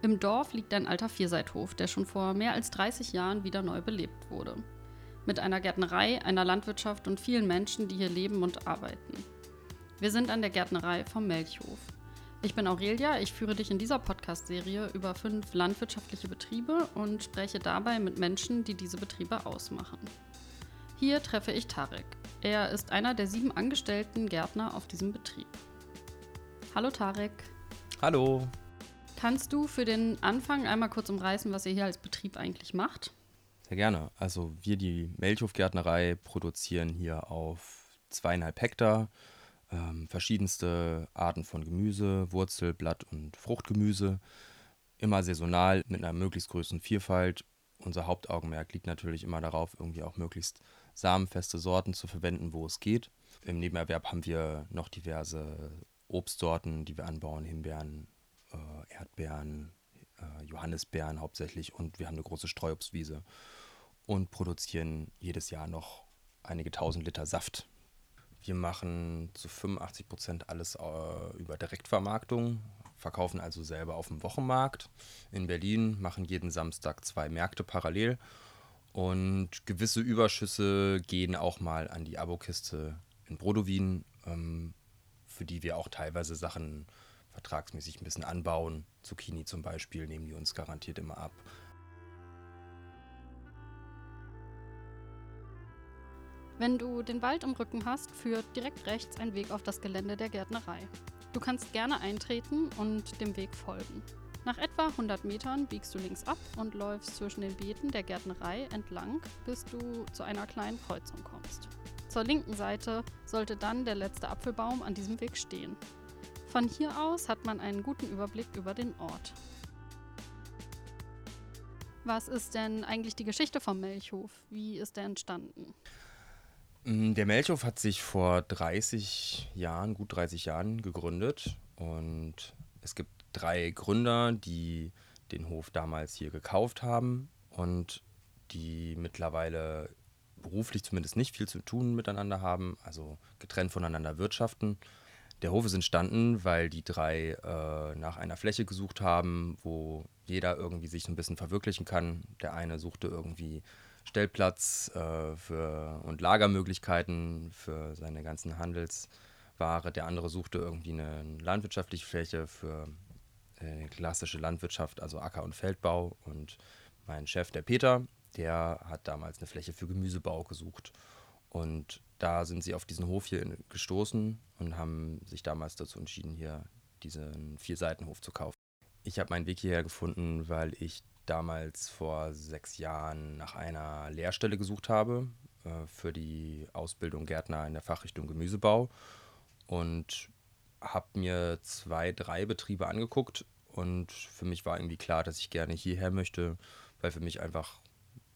Im Dorf liegt ein alter Vierseithof, der schon vor mehr als 30 Jahren wieder neu belebt wurde. Mit einer Gärtnerei, einer Landwirtschaft und vielen Menschen, die hier leben und arbeiten. Wir sind an der Gärtnerei vom Melchhof. Ich bin Aurelia, ich führe dich in dieser Podcast-Serie über fünf landwirtschaftliche Betriebe und spreche dabei mit Menschen, die diese Betriebe ausmachen. Hier treffe ich Tarek. Er ist einer der sieben angestellten Gärtner auf diesem Betrieb. Hallo Tarek. Hallo. Kannst du für den Anfang einmal kurz umreißen, was ihr hier als Betrieb eigentlich macht? Sehr gerne. Also wir, die Melchhofgärtnerei, produzieren hier auf zweieinhalb Hektar ähm, verschiedenste Arten von Gemüse, Wurzel-, Blatt- und Fruchtgemüse. Immer saisonal mit einer möglichst größeren Vielfalt. Unser Hauptaugenmerk liegt natürlich immer darauf, irgendwie auch möglichst samenfeste Sorten zu verwenden, wo es geht. Im Nebenerwerb haben wir noch diverse Obstsorten, die wir anbauen, Himbeeren, äh, Erdbeeren, äh, Johannisbeeren hauptsächlich und wir haben eine große Streuobstwiese und produzieren jedes Jahr noch einige tausend Liter Saft. Wir machen zu 85 Prozent alles äh, über Direktvermarktung, verkaufen also selber auf dem Wochenmarkt in Berlin, machen jeden Samstag zwei Märkte parallel und gewisse Überschüsse gehen auch mal an die Abokiste in Brodowin, ähm, für die wir auch teilweise Sachen vertragsmäßig ein bisschen anbauen. Zucchini zum Beispiel nehmen die uns garantiert immer ab. Wenn du den Wald im Rücken hast, führt direkt rechts ein Weg auf das Gelände der Gärtnerei. Du kannst gerne eintreten und dem Weg folgen. Nach etwa 100 Metern biegst du links ab und läufst zwischen den Beeten der Gärtnerei entlang, bis du zu einer kleinen Kreuzung kommst. Zur linken Seite sollte dann der letzte Apfelbaum an diesem Weg stehen. Von hier aus hat man einen guten Überblick über den Ort. Was ist denn eigentlich die Geschichte vom Melchhof? Wie ist der entstanden? Mm, der Melchhof hat sich vor 30 Jahren, gut 30 Jahren gegründet und es gibt drei Gründer, die den Hof damals hier gekauft haben und die mittlerweile beruflich zumindest nicht viel zu tun miteinander haben, also getrennt voneinander wirtschaften. Der Hof ist entstanden, weil die drei äh, nach einer Fläche gesucht haben, wo jeder irgendwie sich so ein bisschen verwirklichen kann. Der eine suchte irgendwie Stellplatz äh, für, und Lagermöglichkeiten für seine ganzen Handelsware. Der andere suchte irgendwie eine landwirtschaftliche Fläche für äh, klassische Landwirtschaft, also Acker- und Feldbau. Und mein Chef, der Peter, der hat damals eine Fläche für Gemüsebau gesucht. Und da sind sie auf diesen Hof hier gestoßen und haben sich damals dazu entschieden, hier diesen Vierseitenhof zu kaufen. Ich habe meinen Weg hierher gefunden, weil ich damals vor sechs Jahren nach einer Lehrstelle gesucht habe äh, für die Ausbildung Gärtner in der Fachrichtung Gemüsebau und habe mir zwei, drei Betriebe angeguckt und für mich war irgendwie klar, dass ich gerne hierher möchte, weil für mich einfach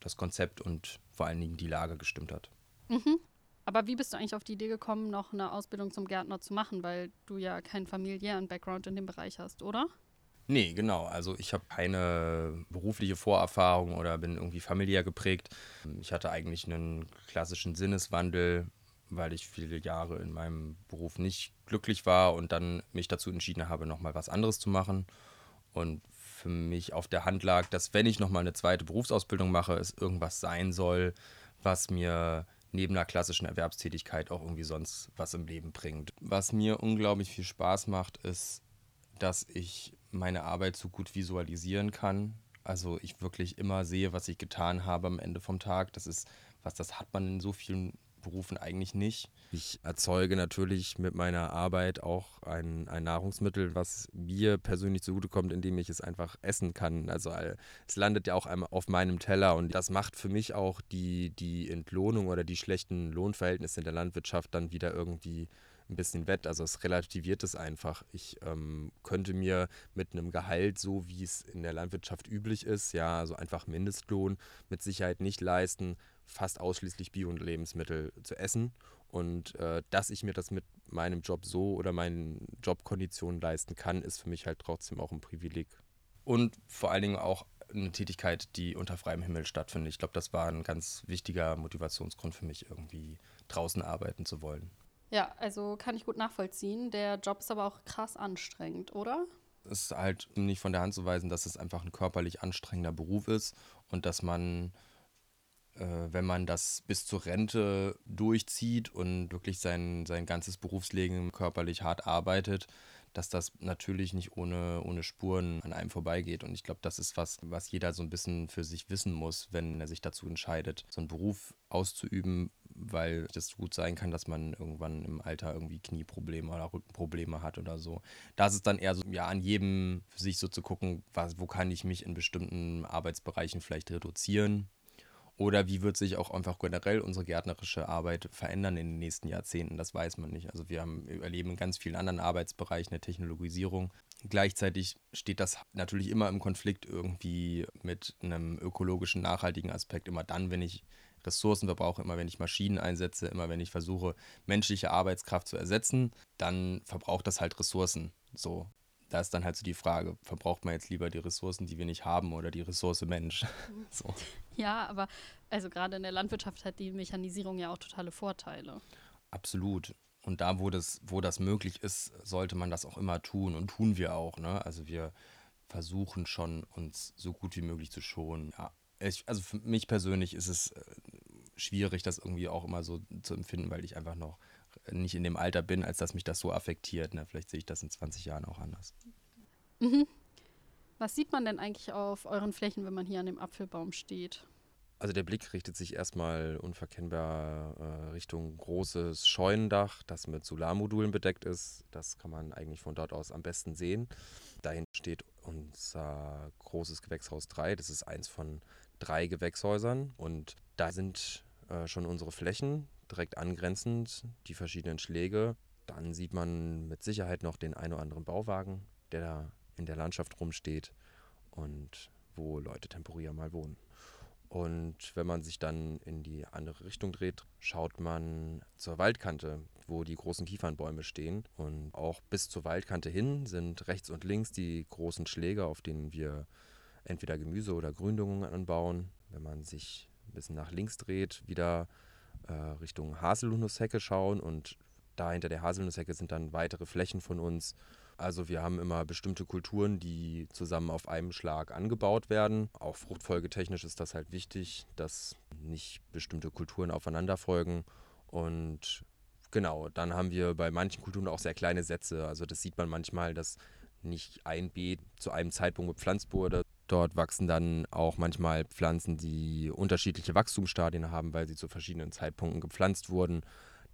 das Konzept und vor allen Dingen die Lage gestimmt hat. Mhm. Aber wie bist du eigentlich auf die Idee gekommen, noch eine Ausbildung zum Gärtner zu machen, weil du ja keinen familiären Background in dem Bereich hast, oder? Nee, genau. Also ich habe keine berufliche Vorerfahrung oder bin irgendwie familiär geprägt. Ich hatte eigentlich einen klassischen Sinneswandel, weil ich viele Jahre in meinem Beruf nicht glücklich war und dann mich dazu entschieden habe, nochmal was anderes zu machen. Und für mich auf der Hand lag, dass wenn ich nochmal eine zweite Berufsausbildung mache, es irgendwas sein soll, was mir neben einer klassischen Erwerbstätigkeit auch irgendwie sonst was im Leben bringt. Was mir unglaublich viel Spaß macht, ist, dass ich meine Arbeit so gut visualisieren kann. Also ich wirklich immer sehe, was ich getan habe am Ende vom Tag. Das ist was, das hat man in so vielen Berufen eigentlich nicht. Ich erzeuge natürlich mit meiner Arbeit auch ein, ein Nahrungsmittel, was mir persönlich zugutekommt, indem ich es einfach essen kann. Also äh, es landet ja auch einmal auf meinem Teller und das macht für mich auch die, die Entlohnung oder die schlechten Lohnverhältnisse in der Landwirtschaft dann wieder irgendwie ein bisschen wett. Also es relativiert es einfach. Ich ähm, könnte mir mit einem Gehalt, so wie es in der Landwirtschaft üblich ist, ja, also einfach Mindestlohn mit Sicherheit nicht leisten, fast ausschließlich Bio-Lebensmittel zu essen. Und äh, dass ich mir das mit meinem Job so oder meinen Jobkonditionen leisten kann, ist für mich halt trotzdem auch ein Privileg. Und vor allen Dingen auch eine Tätigkeit, die unter freiem Himmel stattfindet. Ich glaube, das war ein ganz wichtiger Motivationsgrund für mich, irgendwie draußen arbeiten zu wollen. Ja, also kann ich gut nachvollziehen. Der Job ist aber auch krass anstrengend, oder? Es ist halt nicht von der Hand zu weisen, dass es einfach ein körperlich anstrengender Beruf ist und dass man, wenn man das bis zur Rente durchzieht und wirklich sein, sein ganzes Berufsleben körperlich hart arbeitet, dass das natürlich nicht ohne, ohne Spuren an einem vorbeigeht. Und ich glaube, das ist was, was jeder so ein bisschen für sich wissen muss, wenn er sich dazu entscheidet, so einen Beruf auszuüben, weil das gut sein kann, dass man irgendwann im Alter irgendwie Knieprobleme oder Rückenprobleme hat oder so. Da ist es dann eher so, ja, an jedem für sich so zu gucken, was, wo kann ich mich in bestimmten Arbeitsbereichen vielleicht reduzieren oder wie wird sich auch einfach generell unsere gärtnerische Arbeit verändern in den nächsten Jahrzehnten? Das weiß man nicht. Also wir haben, erleben in ganz vielen anderen Arbeitsbereichen eine Technologisierung. Gleichzeitig steht das natürlich immer im Konflikt irgendwie mit einem ökologischen, nachhaltigen Aspekt. Immer dann, wenn ich Ressourcen verbrauche, immer wenn ich Maschinen einsetze, immer wenn ich versuche, menschliche Arbeitskraft zu ersetzen, dann verbraucht das halt Ressourcen. So, da ist dann halt so die Frage, verbraucht man jetzt lieber die Ressourcen, die wir nicht haben oder die Ressource Mensch? so. Ja, aber also gerade in der Landwirtschaft hat die Mechanisierung ja auch totale Vorteile. Absolut. Und da, wo das, wo das möglich ist, sollte man das auch immer tun und tun wir auch. Ne? Also wir versuchen schon, uns so gut wie möglich zu schonen. Ja, ich, also für mich persönlich ist es äh, schwierig, das irgendwie auch immer so zu empfinden, weil ich einfach noch nicht in dem Alter bin, als dass mich das so affektiert. Ne? Vielleicht sehe ich das in 20 Jahren auch anders. Mhm. Was sieht man denn eigentlich auf euren Flächen, wenn man hier an dem Apfelbaum steht? Also der Blick richtet sich erstmal unverkennbar äh, Richtung großes Scheunendach, das mit Solarmodulen bedeckt ist. Das kann man eigentlich von dort aus am besten sehen. Dahin steht unser großes Gewächshaus 3. Das ist eins von drei Gewächshäusern und da sind äh, schon unsere Flächen direkt angrenzend die verschiedenen Schläge. Dann sieht man mit Sicherheit noch den ein oder anderen Bauwagen, der da in der Landschaft rumsteht und wo Leute temporär mal wohnen. Und wenn man sich dann in die andere Richtung dreht, schaut man zur Waldkante, wo die großen Kiefernbäume stehen. Und auch bis zur Waldkante hin sind rechts und links die großen Schläge, auf denen wir entweder Gemüse oder Gründungen anbauen. Wenn man sich ein bisschen nach links dreht, wieder äh, Richtung Haselnusshecke schauen und da hinter der Haselnusshecke sind dann weitere Flächen von uns. Also wir haben immer bestimmte Kulturen, die zusammen auf einem Schlag angebaut werden. Auch fruchtfolgetechnisch ist das halt wichtig, dass nicht bestimmte Kulturen aufeinander folgen. Und genau, dann haben wir bei manchen Kulturen auch sehr kleine Sätze. Also das sieht man manchmal, dass nicht ein Beet zu einem Zeitpunkt bepflanzt wurde. Dort wachsen dann auch manchmal Pflanzen, die unterschiedliche Wachstumsstadien haben, weil sie zu verschiedenen Zeitpunkten gepflanzt wurden,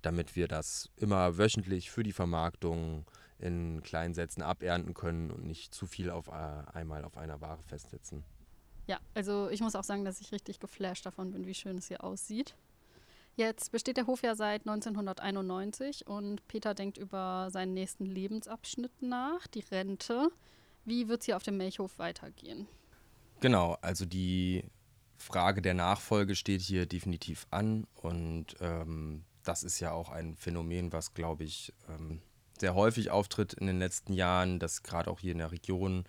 damit wir das immer wöchentlich für die Vermarktung in kleinen Sätzen abernten können und nicht zu viel auf äh, einmal auf einer Ware festsetzen. Ja, also ich muss auch sagen, dass ich richtig geflasht davon bin, wie schön es hier aussieht. Jetzt besteht der Hof ja seit 1991 und Peter denkt über seinen nächsten Lebensabschnitt nach, die Rente. Wie wird es hier auf dem Milchhof weitergehen? Genau, also die Frage der Nachfolge steht hier definitiv an und ähm, das ist ja auch ein Phänomen, was, glaube ich, ähm, sehr häufig auftritt in den letzten Jahren, dass gerade auch hier in der Region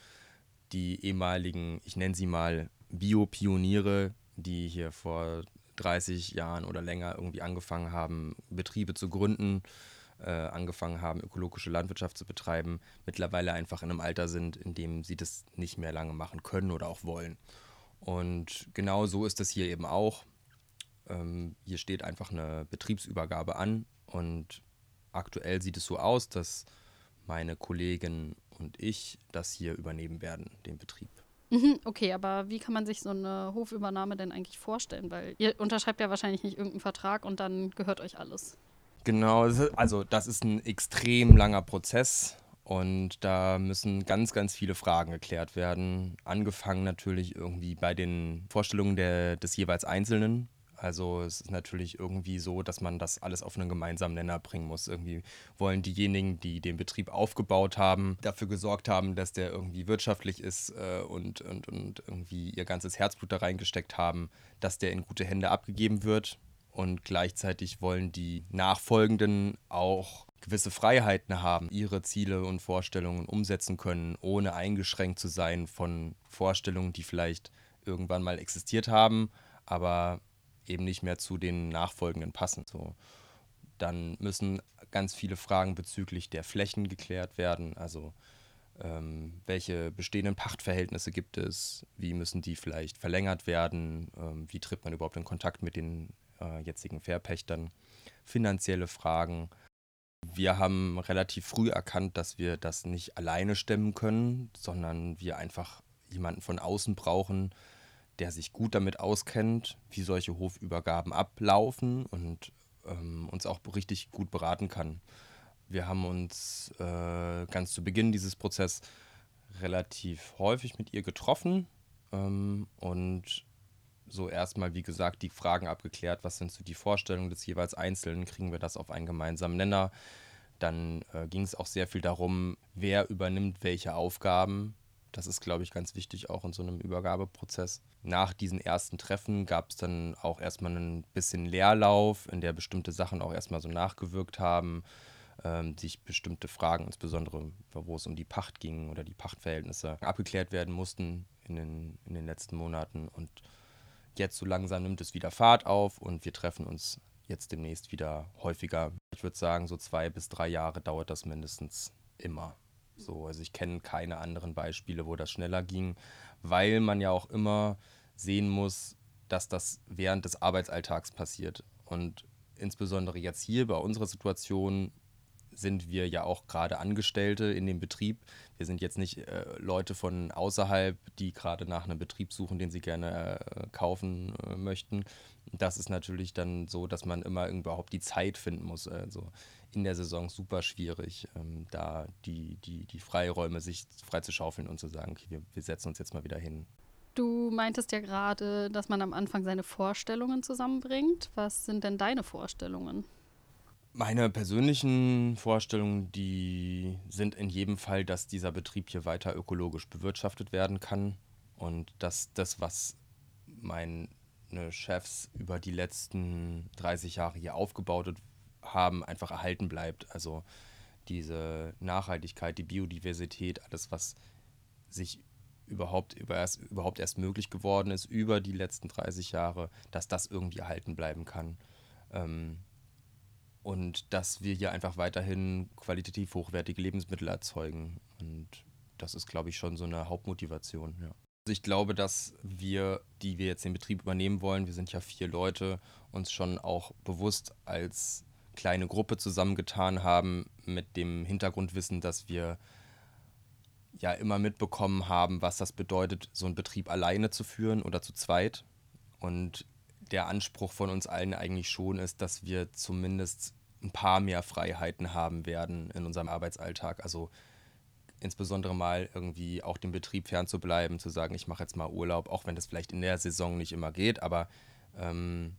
die ehemaligen, ich nenne sie mal Bio-Pioniere, die hier vor 30 Jahren oder länger irgendwie angefangen haben, Betriebe zu gründen, äh, angefangen haben, ökologische Landwirtschaft zu betreiben, mittlerweile einfach in einem Alter sind, in dem sie das nicht mehr lange machen können oder auch wollen. Und genau so ist es hier eben auch. Ähm, hier steht einfach eine Betriebsübergabe an und aktuell sieht es so aus, dass meine Kollegin und ich das hier übernehmen werden, den Betrieb. Mhm, okay, aber wie kann man sich so eine Hofübernahme denn eigentlich vorstellen? Weil ihr unterschreibt ja wahrscheinlich nicht irgendeinen Vertrag und dann gehört euch alles. Genau, also das ist ein extrem langer Prozess und da müssen ganz, ganz viele Fragen geklärt werden. Angefangen natürlich irgendwie bei den Vorstellungen der, des jeweils Einzelnen. Also es ist natürlich irgendwie so, dass man das alles auf einen gemeinsamen Nenner bringen muss. Irgendwie wollen diejenigen, die den Betrieb aufgebaut haben, dafür gesorgt haben, dass der irgendwie wirtschaftlich ist äh, und, und, und irgendwie ihr ganzes Herzblut da reingesteckt haben, dass der in gute Hände abgegeben wird. Und gleichzeitig wollen die Nachfolgenden auch gewisse Freiheiten haben, ihre Ziele und Vorstellungen umsetzen können, ohne eingeschränkt zu sein von Vorstellungen, die vielleicht irgendwann mal existiert haben, aber eben nicht mehr zu den Nachfolgenden passen. So, dann müssen ganz viele Fragen bezüglich der Flächen geklärt werden. Also ähm, welche bestehenden Pachtverhältnisse gibt es, wie müssen die vielleicht verlängert werden, ähm, wie tritt man überhaupt in Kontakt mit den äh, jetzigen Verpächtern, finanzielle Fragen. Wir haben relativ früh erkannt, dass wir das nicht alleine stemmen können, sondern wir einfach jemanden von außen brauchen, der sich gut damit auskennt, wie solche Hofübergaben ablaufen und ähm, uns auch richtig gut beraten kann. Wir haben uns äh, ganz zu Beginn dieses Prozesses relativ häufig mit ihr getroffen ähm, und so erstmal, wie gesagt, die Fragen abgeklärt, was sind so die Vorstellungen des jeweils Einzelnen, kriegen wir das auf einen gemeinsamen Nenner. Dann äh, ging es auch sehr viel darum, wer übernimmt welche Aufgaben. Das ist, glaube ich, ganz wichtig auch in so einem Übergabeprozess. Nach diesen ersten Treffen gab es dann auch erstmal ein bisschen Leerlauf, in der bestimmte Sachen auch erstmal so nachgewirkt haben ähm, sich bestimmte Fragen, insbesondere wo es um die Pacht ging oder die Pachtverhältnisse, abgeklärt werden mussten in den, in den letzten Monaten. Und jetzt so langsam nimmt es wieder Fahrt auf und wir treffen uns jetzt demnächst wieder häufiger. Ich würde sagen, so zwei bis drei Jahre dauert das mindestens immer. So, also ich kenne keine anderen Beispiele, wo das schneller ging, weil man ja auch immer sehen muss, dass das während des Arbeitsalltags passiert. Und insbesondere jetzt hier bei unserer Situation sind wir ja auch gerade Angestellte in dem Betrieb. Wir sind jetzt nicht äh, Leute von außerhalb, die gerade nach einem Betrieb suchen, den sie gerne äh, kaufen äh, möchten. Das ist natürlich dann so, dass man immer überhaupt die Zeit finden muss. Also in der Saison super schwierig, ähm, da die, die, die Freiräume sich freizuschaufeln und zu sagen, okay, wir, wir setzen uns jetzt mal wieder hin. Du meintest ja gerade, dass man am Anfang seine Vorstellungen zusammenbringt. Was sind denn deine Vorstellungen? Meine persönlichen Vorstellungen, die sind in jedem Fall, dass dieser Betrieb hier weiter ökologisch bewirtschaftet werden kann und dass das, was meine Chefs über die letzten 30 Jahre hier aufgebaut haben, einfach erhalten bleibt. Also diese Nachhaltigkeit, die Biodiversität, alles, was sich überhaupt, über erst, überhaupt erst möglich geworden ist über die letzten 30 Jahre, dass das irgendwie erhalten bleiben kann. Ähm, und dass wir hier einfach weiterhin qualitativ hochwertige Lebensmittel erzeugen. Und das ist, glaube ich, schon so eine Hauptmotivation. Ja. Also ich glaube, dass wir, die wir jetzt den Betrieb übernehmen wollen, wir sind ja vier Leute, uns schon auch bewusst als kleine Gruppe zusammengetan haben mit dem Hintergrundwissen, dass wir ja immer mitbekommen haben, was das bedeutet, so einen Betrieb alleine zu führen oder zu zweit. Und der Anspruch von uns allen eigentlich schon ist, dass wir zumindest ein paar mehr Freiheiten haben werden in unserem Arbeitsalltag. Also insbesondere mal irgendwie auch dem Betrieb fernzubleiben, zu sagen, ich mache jetzt mal Urlaub, auch wenn das vielleicht in der Saison nicht immer geht, aber ähm,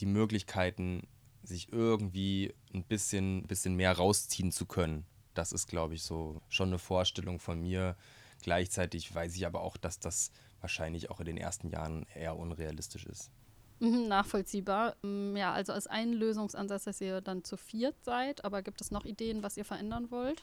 die Möglichkeiten, sich irgendwie ein bisschen, bisschen mehr rausziehen zu können, das ist, glaube ich, so schon eine Vorstellung von mir. Gleichzeitig weiß ich aber auch, dass das wahrscheinlich auch in den ersten Jahren eher unrealistisch ist. Mhm, nachvollziehbar. Mm, ja, also als ein Lösungsansatz, dass ihr dann zu viert seid, aber gibt es noch Ideen, was ihr verändern wollt?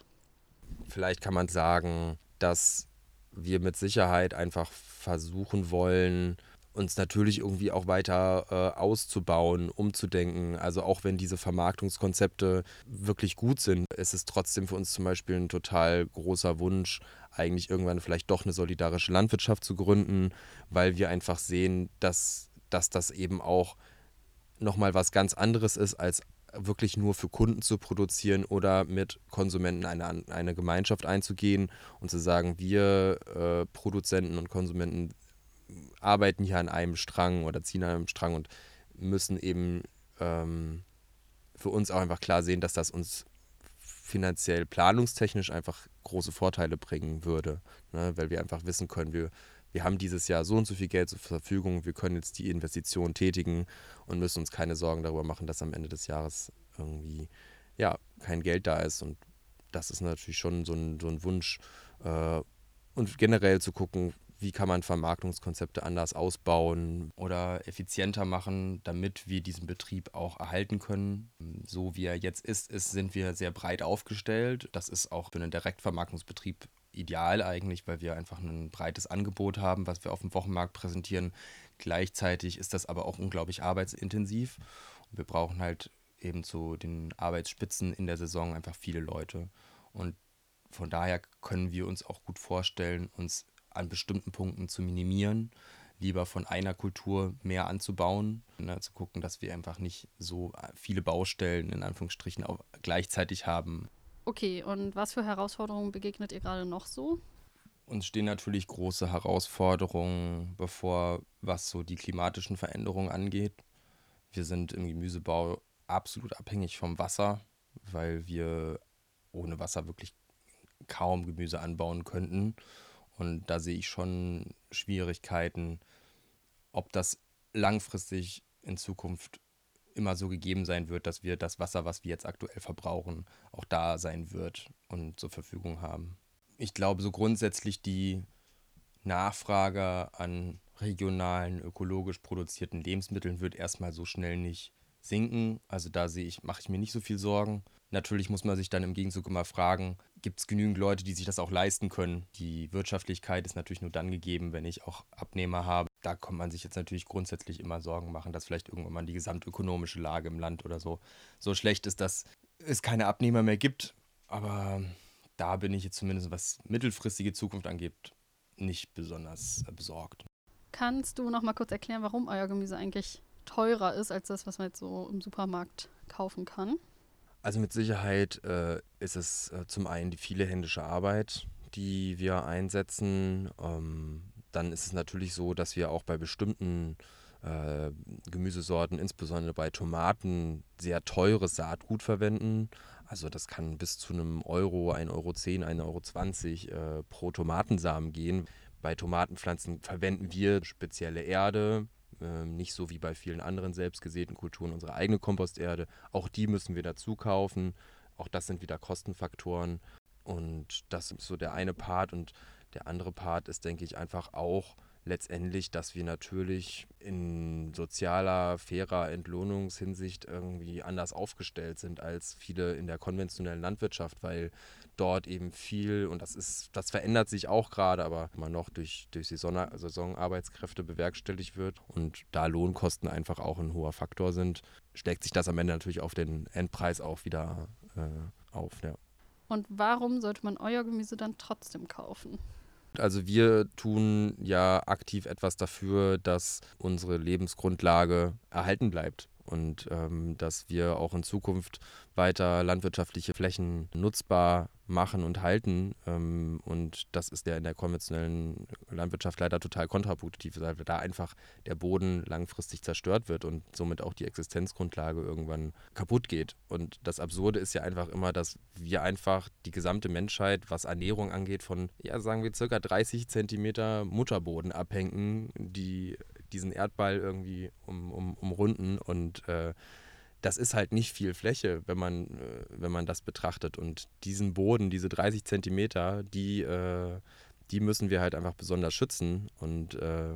Vielleicht kann man sagen, dass wir mit Sicherheit einfach versuchen wollen, uns natürlich irgendwie auch weiter äh, auszubauen, umzudenken. Also auch wenn diese Vermarktungskonzepte wirklich gut sind, ist es trotzdem für uns zum Beispiel ein total großer Wunsch, eigentlich irgendwann vielleicht doch eine solidarische Landwirtschaft zu gründen, weil wir einfach sehen, dass dass das eben auch nochmal was ganz anderes ist, als wirklich nur für Kunden zu produzieren oder mit Konsumenten eine, eine Gemeinschaft einzugehen und zu sagen, wir äh, Produzenten und Konsumenten arbeiten hier an einem Strang oder ziehen an einem Strang und müssen eben ähm, für uns auch einfach klar sehen, dass das uns finanziell planungstechnisch einfach große Vorteile bringen würde, ne? weil wir einfach wissen können, wir wir haben dieses Jahr so und so viel Geld zur Verfügung, wir können jetzt die Investition tätigen und müssen uns keine Sorgen darüber machen, dass am Ende des Jahres irgendwie ja kein Geld da ist. Und das ist natürlich schon so ein, so ein Wunsch. Äh, und generell zu gucken, wie kann man Vermarktungskonzepte anders ausbauen oder effizienter machen, damit wir diesen Betrieb auch erhalten können. So wie er jetzt ist, ist sind wir sehr breit aufgestellt. Das ist auch für einen Direktvermarktungsbetrieb ideal eigentlich, weil wir einfach ein breites Angebot haben, was wir auf dem Wochenmarkt präsentieren. Gleichzeitig ist das aber auch unglaublich arbeitsintensiv. Und wir brauchen halt eben zu den Arbeitsspitzen in der Saison einfach viele Leute. Und von daher können wir uns auch gut vorstellen, uns an bestimmten Punkten zu minimieren, lieber von einer Kultur mehr anzubauen, ne, zu gucken, dass wir einfach nicht so viele Baustellen in Anführungsstrichen auch gleichzeitig haben. Okay, und was für Herausforderungen begegnet ihr gerade noch so? Uns stehen natürlich große Herausforderungen bevor, was so die klimatischen Veränderungen angeht. Wir sind im Gemüsebau absolut abhängig vom Wasser, weil wir ohne Wasser wirklich kaum Gemüse anbauen könnten. Und da sehe ich schon Schwierigkeiten, ob das langfristig in Zukunft immer so gegeben sein wird, dass wir das Wasser, was wir jetzt aktuell verbrauchen, auch da sein wird und zur Verfügung haben. Ich glaube, so grundsätzlich die Nachfrage an regionalen, ökologisch produzierten Lebensmitteln wird erstmal so schnell nicht sinken. Also da sehe ich, mache ich mir nicht so viel Sorgen. Natürlich muss man sich dann im Gegenzug immer fragen, gibt es genügend Leute, die sich das auch leisten können? Die Wirtschaftlichkeit ist natürlich nur dann gegeben, wenn ich auch Abnehmer habe. Da kann man sich jetzt natürlich grundsätzlich immer Sorgen machen, dass vielleicht irgendwann mal die gesamtökonomische Lage im Land oder so so schlecht ist, dass es keine Abnehmer mehr gibt. Aber da bin ich jetzt zumindest, was mittelfristige Zukunft angeht, nicht besonders besorgt. Kannst du noch mal kurz erklären, warum euer Gemüse eigentlich teurer ist als das, was man jetzt so im Supermarkt kaufen kann? Also mit Sicherheit äh, ist es äh, zum einen die viele händische Arbeit, die wir einsetzen. Ähm, dann ist es natürlich so, dass wir auch bei bestimmten äh, Gemüsesorten, insbesondere bei Tomaten, sehr teures Saatgut verwenden. Also das kann bis zu einem Euro, 1,10 Euro, 1,20 Euro äh, pro Tomatensamen gehen. Bei Tomatenpflanzen verwenden wir spezielle Erde, ähm, nicht so wie bei vielen anderen selbstgesäten Kulturen unsere eigene Komposterde. Auch die müssen wir dazu kaufen. Auch das sind wieder Kostenfaktoren. Und das ist so der eine Part. Und der andere Part ist, denke ich, einfach auch letztendlich, dass wir natürlich in sozialer, fairer Entlohnungshinsicht irgendwie anders aufgestellt sind als viele in der konventionellen Landwirtschaft, weil dort eben viel, und das ist, das verändert sich auch gerade, aber immer noch durch, durch Saison, Saisonarbeitskräfte bewerkstelligt wird und da Lohnkosten einfach auch ein hoher Faktor sind, schlägt sich das am Ende natürlich auf den Endpreis auch wieder äh, auf. Ja. Und warum sollte man euer Gemüse dann trotzdem kaufen? Also wir tun ja aktiv etwas dafür, dass unsere Lebensgrundlage erhalten bleibt und ähm, dass wir auch in Zukunft weiter landwirtschaftliche Flächen nutzbar machen und halten. Ähm, und das ist ja in der konventionellen Landwirtschaft leider total kontraproduktiv, weil da einfach der Boden langfristig zerstört wird und somit auch die Existenzgrundlage irgendwann kaputt geht. Und das Absurde ist ja einfach immer, dass wir einfach die gesamte Menschheit, was Ernährung angeht, von, ja, sagen wir, circa 30 Zentimeter Mutterboden abhängen, die diesen Erdball irgendwie um, um, umrunden und äh, das ist halt nicht viel Fläche, wenn man, äh, wenn man das betrachtet. Und diesen Boden, diese 30 Zentimeter, die, äh, die müssen wir halt einfach besonders schützen und äh,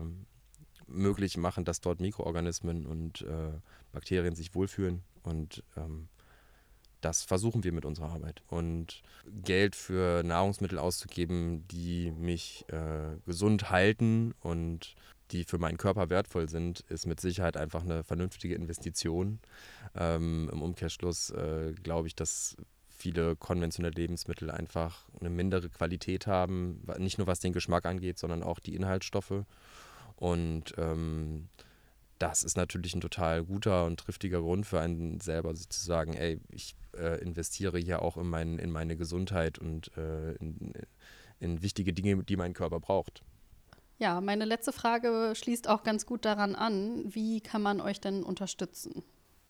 möglich machen, dass dort Mikroorganismen und äh, Bakterien sich wohlfühlen. Und ähm, das versuchen wir mit unserer Arbeit. Und Geld für Nahrungsmittel auszugeben, die mich äh, gesund halten und die für meinen Körper wertvoll sind, ist mit Sicherheit einfach eine vernünftige Investition. Ähm, Im Umkehrschluss äh, glaube ich, dass viele konventionelle Lebensmittel einfach eine mindere Qualität haben, nicht nur was den Geschmack angeht, sondern auch die Inhaltsstoffe. Und ähm, das ist natürlich ein total guter und triftiger Grund für einen selber zu sagen, ey, ich äh, investiere hier auch in, mein, in meine Gesundheit und äh, in, in wichtige Dinge, die mein Körper braucht. Ja, meine letzte Frage schließt auch ganz gut daran an. Wie kann man euch denn unterstützen?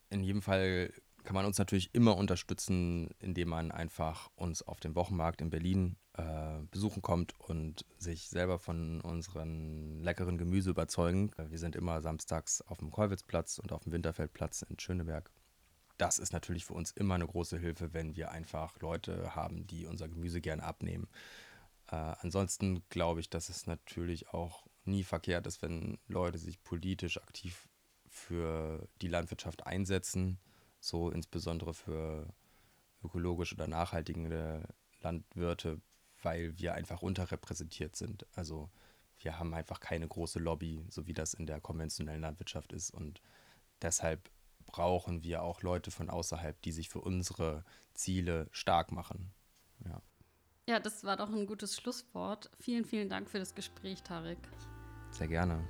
In jedem Fall kann man uns natürlich immer unterstützen, indem man einfach uns auf dem Wochenmarkt in Berlin äh, besuchen kommt und sich selber von unseren leckeren Gemüse überzeugen. Wir sind immer samstags auf dem Keuwitzplatz und auf dem Winterfeldplatz in Schöneberg. Das ist natürlich für uns immer eine große Hilfe, wenn wir einfach Leute haben, die unser Gemüse gerne abnehmen. Äh, ansonsten glaube ich, dass es natürlich auch nie verkehrt ist, wenn Leute sich politisch aktiv für die Landwirtschaft einsetzen, so insbesondere für ökologisch oder nachhaltige Landwirte, weil wir einfach unterrepräsentiert sind. Also wir haben einfach keine große Lobby, so wie das in der konventionellen Landwirtschaft ist. Und deshalb brauchen wir auch Leute von außerhalb, die sich für unsere Ziele stark machen. Ja. Ja, das war doch ein gutes Schlusswort. Vielen, vielen Dank für das Gespräch, Tarek. Sehr gerne.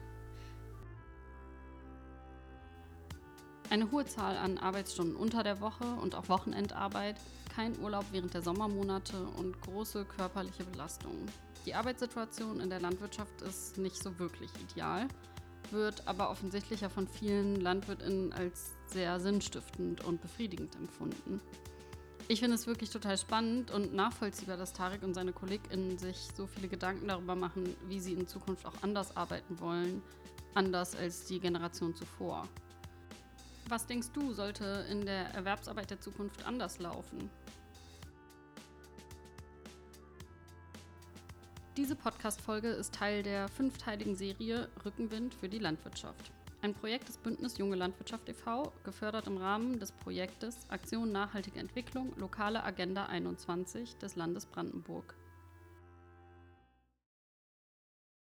Eine hohe Zahl an Arbeitsstunden unter der Woche und auch Wochenendarbeit, kein Urlaub während der Sommermonate und große körperliche Belastungen. Die Arbeitssituation in der Landwirtschaft ist nicht so wirklich ideal, wird aber offensichtlich ja von vielen LandwirtInnen als sehr sinnstiftend und befriedigend empfunden. Ich finde es wirklich total spannend und nachvollziehbar, dass Tarek und seine KollegInnen sich so viele Gedanken darüber machen, wie sie in Zukunft auch anders arbeiten wollen, anders als die Generation zuvor. Was denkst du, sollte in der Erwerbsarbeit der Zukunft anders laufen? Diese Podcast-Folge ist Teil der fünfteiligen Serie Rückenwind für die Landwirtschaft. Ein Projekt des Bündnis Junge Landwirtschaft e.V., gefördert im Rahmen des Projektes Aktion Nachhaltige Entwicklung Lokale Agenda 21 des Landes Brandenburg.